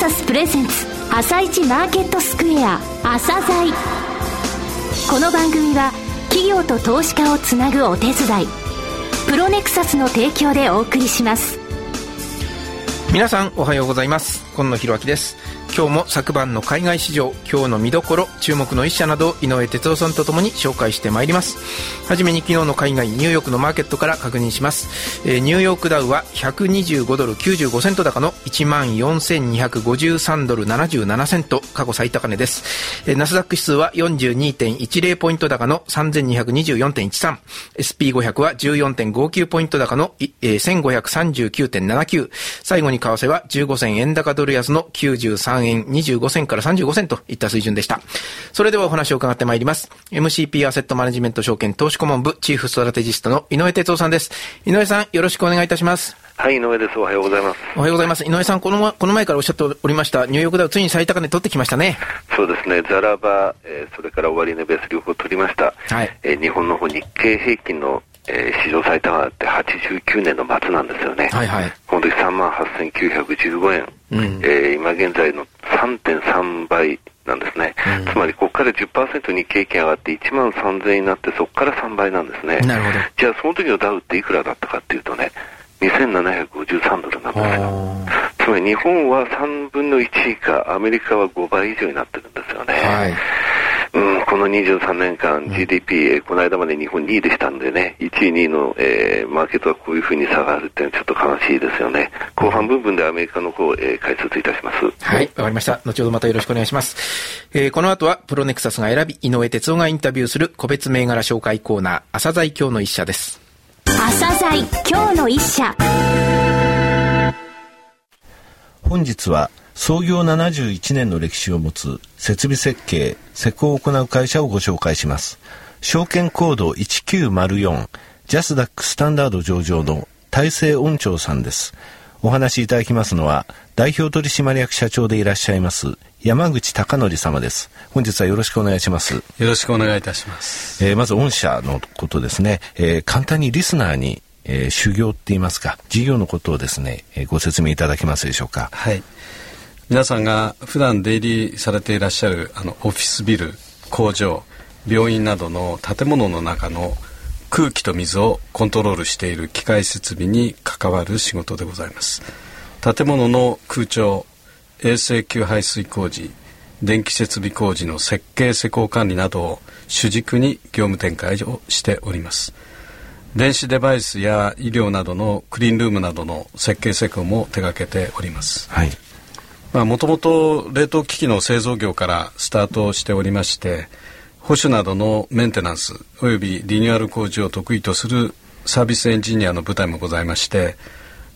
サスプレゼンツ朝一マーケットスクエア朝鮮。この番組は企業と投資家をつなぐお手伝いプロネクサスの提供でお送りします。皆さんおはようございます。今野博明です。今日も昨晩の海外市場今日の見どころ注目の一社など井上哲夫さんとともに紹介してまいります。はじめに昨日の海外ニューヨークのマーケットから確認します、えー、ニューヨークダウは125ドル95セント高の1万4253ドル77セント過去最高値です、えー、ナスダック指数は42.10ポイント高の3224.13 SP500 は14.59ポイント高の、えー、1539.79最後に為替は15銭円高ドル安の93 3円25銭から35銭といった水準でした。それではお話を伺ってまいります。MCP アセットマネジメント証券投資顧問部チーフストラテジストの井上哲夫さんです。井上さん、よろしくお願いいたします。はい、井上です。おはようございます。おはようございます。井上さん、この、この前からおっしゃっておりました、ニューヨークダウついに最高値取ってきましたね。そうですね、ザラバ、えー、それから終値ベース両方取りました。はい。えー、日本の方日経平均のえー、史上最多があって89年の末なんですよね。はいはい。この時3万8915円。うん、えー、今現在の3.3倍なんですね。うん、つまり、ここから10%日経平均上がって1万3000円になって、そこから3倍なんですね。なるほど。じゃあ、その時のダウっていくらだったかっていうとね、2753ドルなんですよ。つまり日本は3分の1以下、アメリカは5倍以上になってるんですよね。はいうん、この23年間、GDP、うん、この間まで日本2位でしたんでね、1位、2位の、えー、マーケットはこういうふうに下がるっていうのはちょっと悲しいですよね。後半部分でアメリカの方、えー、解説いたします。はい、わかりました。後ほどまたよろしくお願いします。えー、この後は、プロネクサスが選び、井上哲夫がインタビューする個別銘柄紹介コーナー、朝鮮今日の一社です。朝鮮今日の一社。本日は、創業71年の歴史を持つ設備設計、施工を行う会社をご紹介します。証券コード1904、ジャスダックスタンダード上場の大成音長さんです。お話しいただきますのは、代表取締役社長でいらっしゃいます、山口貴則様です。本日はよろしくお願いします。よろしくお願いいたします。えー、まず御社のことですね。えー、簡単にリスナーに、えー、修行って言いますか、事業のことをですね、えー、ご説明いただけますでしょうか。はい。皆さんが普段出入りされていらっしゃるあのオフィスビル工場病院などの建物の中の空気と水をコントロールしている機械設備に関わる仕事でございます。建物の空調衛生給排水工事電気設備工事の設計施工管理などを主軸に業務展開をしております。電子デバイスや医療などのクリーンルームなどの設計施工も手掛けております、はい。もともと冷凍機器の製造業からスタートしておりまして保守などのメンテナンスおよびリニューアル工事を得意とするサービスエンジニアの部隊もございまして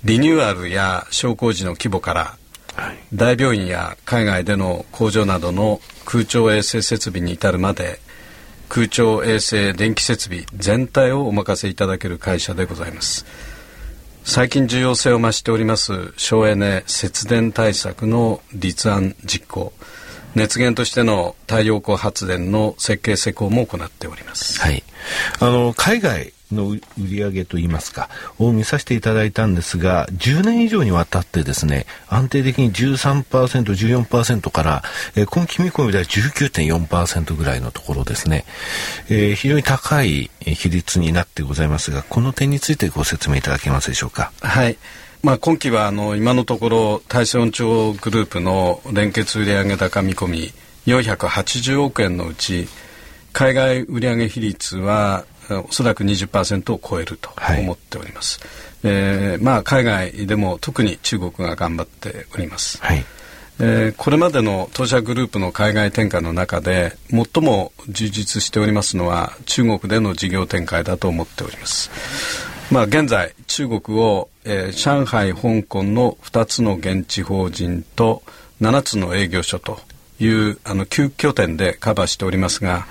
リニューアルや小工事の規模から大病院や海外での工場などの空調衛生設備に至るまで空調衛生電気設備全体をお任せいただける会社でございます。最近重要性を増しております省エネ節電対策の立案実行熱源としての太陽光発電の設計施工も行っております。はい。あの海外の売り上げといいますか、を見させていただいたんですが、10年以上にわたってですね、安定的に13%、14%から、えー、今期見込みでは19.4%ぐらいのところですね、えー、非常に高い比率になってございますが、この点についてご説明いただけますでしょうか？はい。まあ、今期はあの今のところ大正音調グループの連結売上高見込み480億円のうち海外売上比率はおそらく20%を超えると思っております、はい、えー、まあ、海外でも特に中国が頑張っております、はい、えー、これまでの当社グループの海外展開の中で最も充実しておりますのは中国での事業展開だと思っております、まあ、現在中国を、えー、上海香港の2つの現地法人と7つの営業所というあの9拠点でカバーしておりますが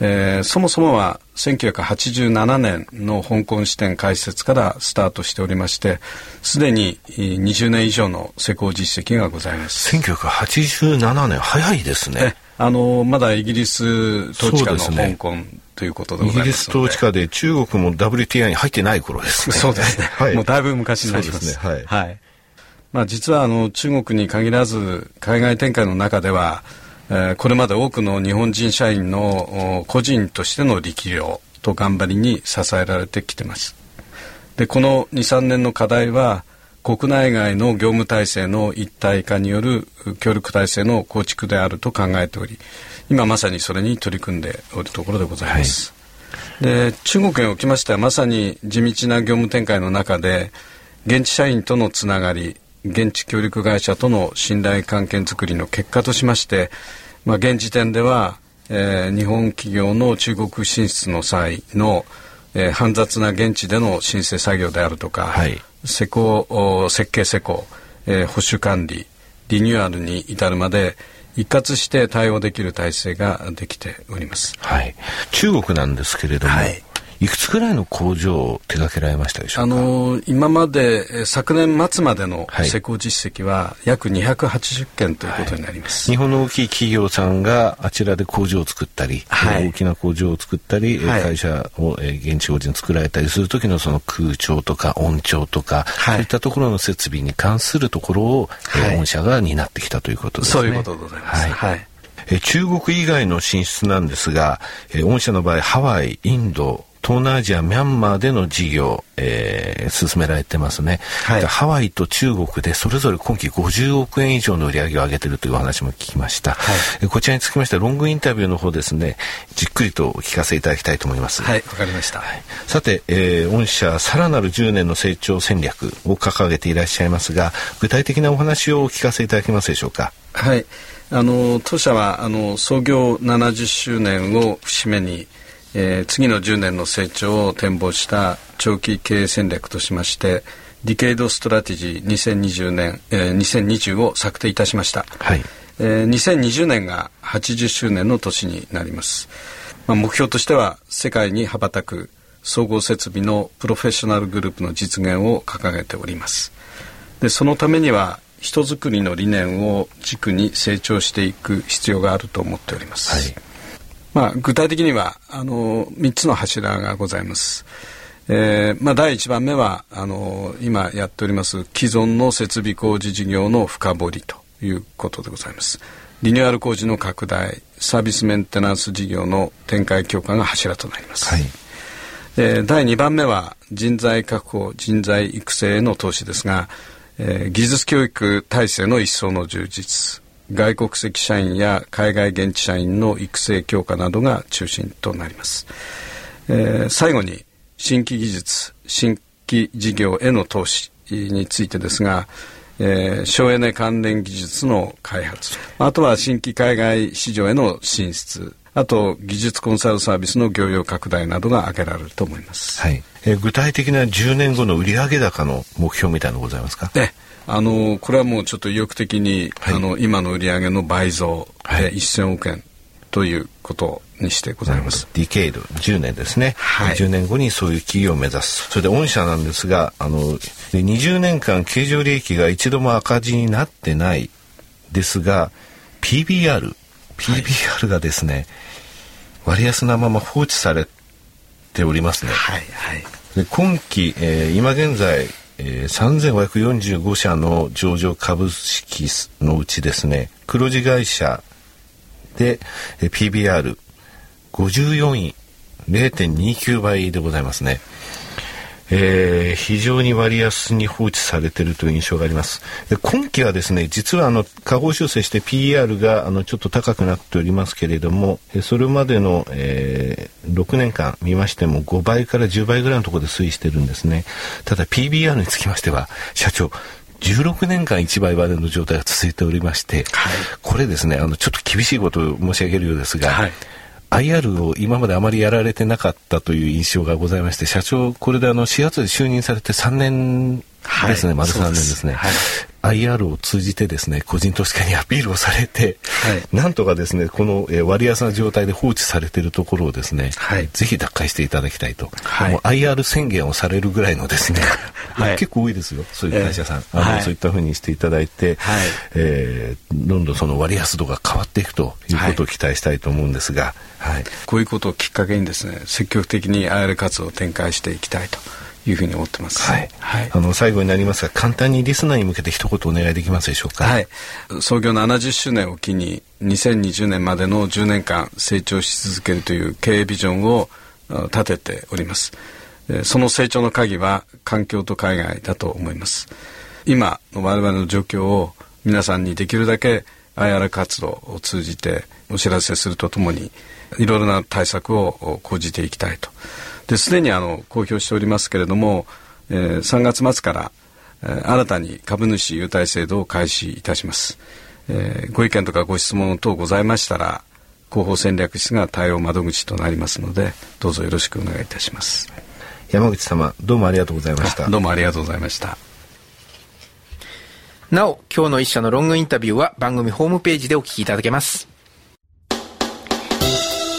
えー、そもそもは1987年の香港支店開設からスタートしておりましてすでに20年以上の施工実績がございます。1987年早いですね。あのまだイギリス統治下の香港、ということでイギリス統治下で中国も WTI に入ってない頃ですね。そうですね、はい、もうだいぶ昔になります。ね。はい、はい。まあ、実はあの中国に限らず海外展開の中では、えー、これまで多くの日本人社員の個人としての力量と頑張りに支えられてきてます。でこの23年の課題は国内外の業務体制の一体化による協力体制の構築であると考えており今まさにそれに取り組んでおるところでございます。はい、で中国におきましてはまさに地道な業務展開の中で現地社員とのつながり現地協力会社との信頼関係づくりの結果としまして、まあ、現時点では、えー、日本企業の中国進出の際の、えー、煩雑な現地での申請作業であるとか、はい、施工設計施工、えー、保守管理リニューアルに至るまで一括して対応できる体制ができております、はい、中国なんですけれども、はい、いくつくらいの工場を手掛けられましたでしょうか？あの今まで昨年末までの施工実績は約280件ということになります、はい、日本の大きい企業さんがあちらで工場を作ったり、はい、大きな工場を作ったり、はい、会社を現地法人作られたりする時のその空調とか音調とか、そういったところの設備に関するところを、はい、御社が担ってきたということですね。そういうことでございます。はい。え中国以外の進出なんですが、え御社の場合ハワイインド東南アジアミャンマーでの事業、えー、進められてますね、はい、ハワイと中国でそれぞれ今期50億円以上の売り上げを上げているというお話も聞きました、はい、こちらにつきましてロングインタビューの方ですねじっくりとお聞かせいただきたいと思います。はいわかりました、はい、さて、えー、御社さらなる10年の成長戦略を掲げていらっしゃいますが具体的なお話をお聞かせいただけますでしょうか？はい。あの当社はあの創業70周年を節目にえー、次の10年の成長を展望した長期経営戦略としまして Decade Strategy 2020年、えー、2020を策定いたしました、はい。えー、2020年が80周年の年になります、まあ、目標としては世界に羽ばたく総合設備のプロフェッショナルグループの実現を掲げております。でそのためには人づくりの理念を軸に成長していく必要があると思っております、はいまあ、具体的にはあの3つの柱がございます。えーまあ、第1番目はあの今やっております既存の設備工事事業の深掘りということでございます。リニューアル工事の拡大サービスメンテナンス事業の展開強化が柱となります。はいえー、第2番目は人材確保人材育成への投資ですが、えー、技術教育体制の一層の充実外国籍社員や海外現地社員の育成強化などが中心となります、えー、最後に新規技術新規事業への投資についてですが、えー、省エネ関連技術の開発あとは新規海外市場への進出あと技術コンサルサービスの業用拡大などが挙げられると思います、はい。えー、具体的な10年後の売上高の目標みたいなのございますか、ねあのこれはもうちょっと意欲的に、はい、あの今の売上の倍増で1000億円ということにしてございます。ディケイド。10年ですね、はい、10年後にそういう企業を目指す。それで御社なんですがあの20年間経常利益が一度も赤字になってないですが PBR PBR がですね、はい、割安なまま放置されておりますね。はいはい、で今期、えー、今現在えー、3545社の上場株式のうちですね黒字会社で、えー、PBR54 位0.29倍でございますね。えー、非常に割安に放置されているという印象があります。で今期はですね、実はあの下方修正して PER があのちょっと高くなっておりますけれども、それまでの、えー、6年間見ましても5倍から10倍ぐらいのところで推移してるんですね。ただ PBR につきましては、社長、16年間1倍までの状態が続いておりまして、はい、これですね、あのちょっと厳しいことを申し上げるようですが、はい IR を今まであまりやられてなかったという印象がございまして社長これであの4月で就任されて3年ですね、はい、丸3年ですね、はい、IR を通じてですね個人投資家にアピールをされて、はい、なんとかですねこの、えー、割安な状態で放置されているところをですね、はい、ぜひ奪回していただきたいと、はい、もう IR 宣言をされるぐらいのですね、はい、結構多いですよ。そういう会社さん、えー、あのそういったふうにしていただいて、はい。えー、どんどんその割安度が変わっていくということを期待したいと思うんですが、はい、こういうことをきっかけにですね積極的に IR 活動を展開していきたいというふうに思ってます。はい。はい、あの、最後になりますが、簡単にリスナーに向けて一言お願いできますでしょうか？はい。創業70周年を機に、2020年までの10年間成長し続けるという経営ビジョンを立てております。その成長の鍵は環境と海外だと思います。今の我々の状況を皆さんにできるだけ IR 活動を通じてお知らせするとともにいろいろな対策を講じていきたいと。ですでにあの公表しておりますけれども、えー、3月末から、えー、新たに株主優待制度を開始いたします。えー、ご意見とかご質問等ございましたら広報戦略室が対応窓口となりますのでどうぞよろしくお願いいたします。山口様どうもありがとうございました。どうもありがとうございました。なお今日の一社のロングインタビューは番組ホームページでお聞きいただけます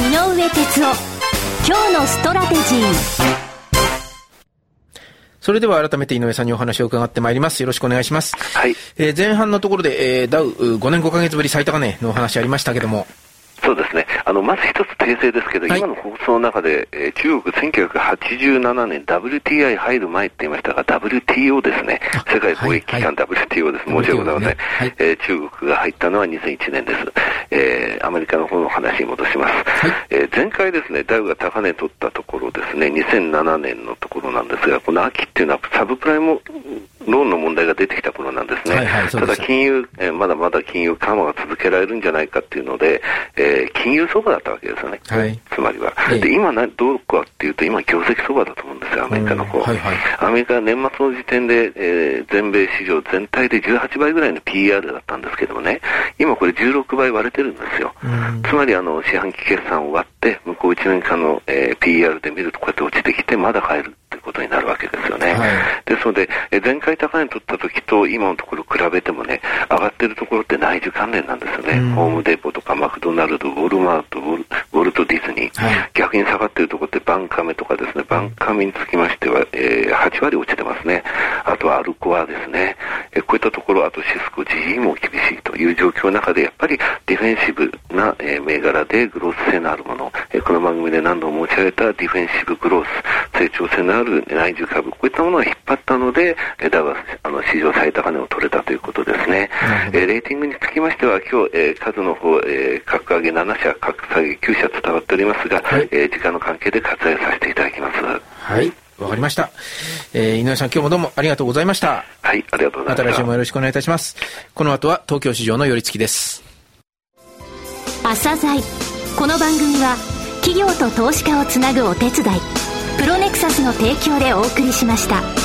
井上哲夫今日のストラテジーそれでは改めて井上さんにお話を伺ってまいります。よろしくお願いします。はい。えー、前半のところで、えー、ダウ5年5ヶ月ぶり最高値のお話ありましたけども、そうですね。あの、まず一つ訂正ですけど、はい、今の放送の中で、えー、中国1987年 WTI 入る前って言いましたが、WTO ですね。世界貿易機関、はい、WTO です。申し訳ございません、ねはい、えー、中国が入ったのは2001年です。えー、アメリカの方の話に戻します。はい、えー、前回ですね、ダウが高値取ったところですね、2007年のところなんですが、この秋っていうのはサブプライムローンの問題が出てきた頃なんですね。はいはい、ただ金融、えー、まだまだ金融緩和が続けられるんじゃないかっていうので、えー、金融相場だったわけですよね。はい、つまりは。で、今な、どうかっていうと、今業績相場だと思うんですよ、アメリカの方。はいはい、アメリカは年末の時点で、えー、全米市場全体で18倍ぐらいの PR だったんですけどもね、今これ16倍割れてるんですよ。つまり、あの、四半期決算を割って、向こう1年間の、えー、PR で見るとこうやって落ちてきて、まだ買える。ことになるわけですよね。はい、ですので、え前回高値取った時と今のところ比べてもね、上がってるところって内需関連なんですよね。うん、ホームデポとかマクドナルド、ウォルマート、ウォルト・ディズニー、はい、逆に下がってるところってバンカメとかですね、バンカメにつきましては、えー、8割落ちてますね。あとはアルコアですね。えこういったところ、あとシスコ、GE も厳しいという状況の中で、やっぱりディフェンシブな、えー、銘柄でグロース性のあるもの、えー、この番組で何度も申し上げたディフェンシブグロース、成長性のある内需株、こういったものが引っ張ったので、ダウはあの史上最高値を取れたということですね。えー、レーティングにつきましては、今日、えー、数の方、えー、格上げ7社、格下げ9社伝わっておりますが、はい、えー、時間の関係で割愛させていただきます。はい。わかりました。えー、井上さん、今日もどうもありがとうございました。はい、ありがとうございました。また来週もよろしくお願いいたします。この後は東京市場の寄り付きです。朝鮮この番組は企業と投資家をつなぐお手伝いプロネクサスの提供でお送りしました。